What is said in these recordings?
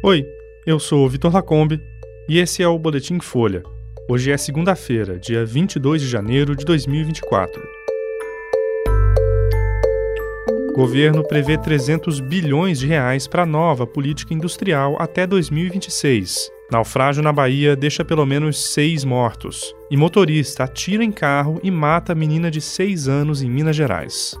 Oi, eu sou o Vitor Lacombe e esse é o Boletim Folha. Hoje é segunda-feira, dia 22 de janeiro de 2024. O governo prevê 300 bilhões de reais para nova política industrial até 2026. Naufrágio na Bahia deixa pelo menos seis mortos. E motorista atira em carro e mata menina de seis anos em Minas Gerais.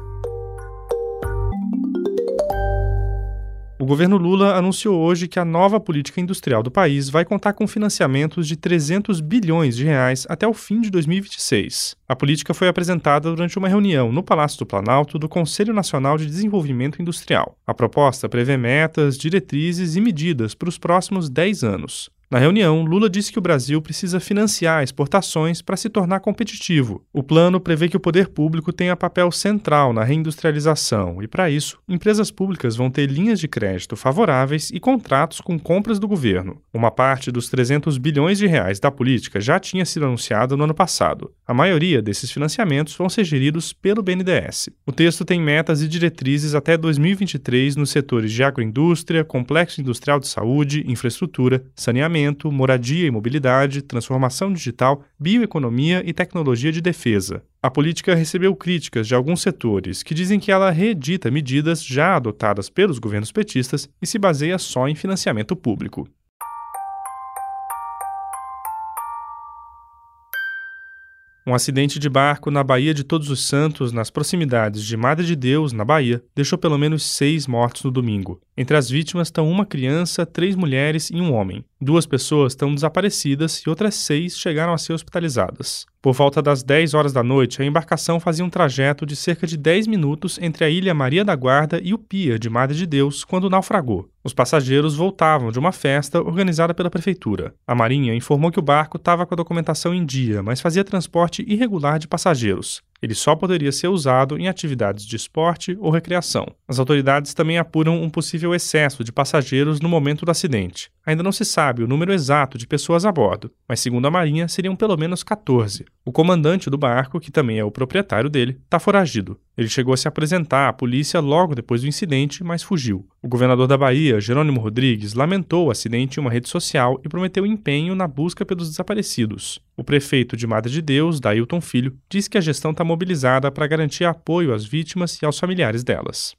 Governo Lula anunciou hoje que a nova política industrial do país vai contar com financiamentos de 300 bilhões de reais até o fim de 2026. A política foi apresentada durante uma reunião no Palácio do Planalto do Conselho Nacional de Desenvolvimento Industrial. A proposta prevê metas, diretrizes e medidas para os próximos 10 anos. Na reunião, Lula disse que o Brasil precisa financiar exportações para se tornar competitivo. O plano prevê que o poder público tenha papel central na reindustrialização e, para isso, empresas públicas vão ter linhas de crédito favoráveis e contratos com compras do governo. Uma parte dos 300 bilhões de reais da política já tinha sido anunciada no ano passado. A maioria desses financiamentos vão ser geridos pelo BNDES. O texto tem metas e diretrizes até 2023 nos setores de agroindústria, complexo industrial de saúde, infraestrutura, saneamento saneamento, moradia e mobilidade, transformação digital, bioeconomia e tecnologia de defesa. A política recebeu críticas de alguns setores que dizem que ela reedita medidas já adotadas pelos governos petistas e se baseia só em financiamento público. Um acidente de barco na Baía de Todos os Santos, nas proximidades de Madre de Deus, na Bahia, deixou pelo menos seis mortos no domingo. Entre as vítimas estão uma criança, três mulheres e um homem. Duas pessoas estão desaparecidas e outras seis chegaram a ser hospitalizadas. Por volta das 10 horas da noite, a embarcação fazia um trajeto de cerca de 10 minutos entre a ilha Maria da Guarda e o Pia de Madre de Deus quando naufragou. Os passageiros voltavam de uma festa organizada pela prefeitura. A Marinha informou que o barco estava com a documentação em dia, mas fazia transporte irregular de passageiros. Ele só poderia ser usado em atividades de esporte ou recreação. As autoridades também apuram um possível excesso de passageiros no momento do acidente. Ainda não se sabe o número exato de pessoas a bordo, mas segundo a Marinha seriam pelo menos 14. O comandante do barco, que também é o proprietário dele, está foragido. Ele chegou a se apresentar à polícia logo depois do incidente, mas fugiu. O governador da Bahia, Jerônimo Rodrigues, lamentou o acidente em uma rede social e prometeu empenho na busca pelos desaparecidos. O prefeito de Madre de Deus, Dailton Filho, disse que a gestão está mobilizada para garantir apoio às vítimas e aos familiares delas.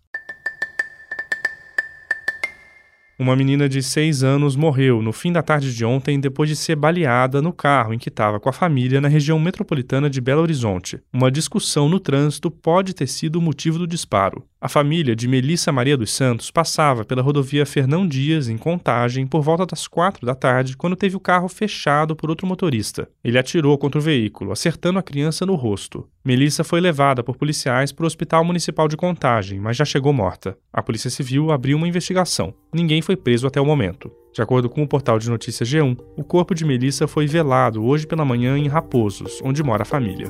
Uma menina de 6 anos morreu no fim da tarde de ontem depois de ser baleada no carro em que estava com a família na região metropolitana de Belo Horizonte. Uma discussão no trânsito pode ter sido o motivo do disparo. A família de Melissa Maria dos Santos passava pela rodovia Fernão Dias, em Contagem, por volta das quatro da tarde, quando teve o carro fechado por outro motorista. Ele atirou contra o veículo, acertando a criança no rosto. Melissa foi levada por policiais para o Hospital Municipal de Contagem, mas já chegou morta. A Polícia Civil abriu uma investigação. Ninguém foi preso até o momento. De acordo com o portal de notícias G1, o corpo de Melissa foi velado hoje pela manhã em Raposos, onde mora a família.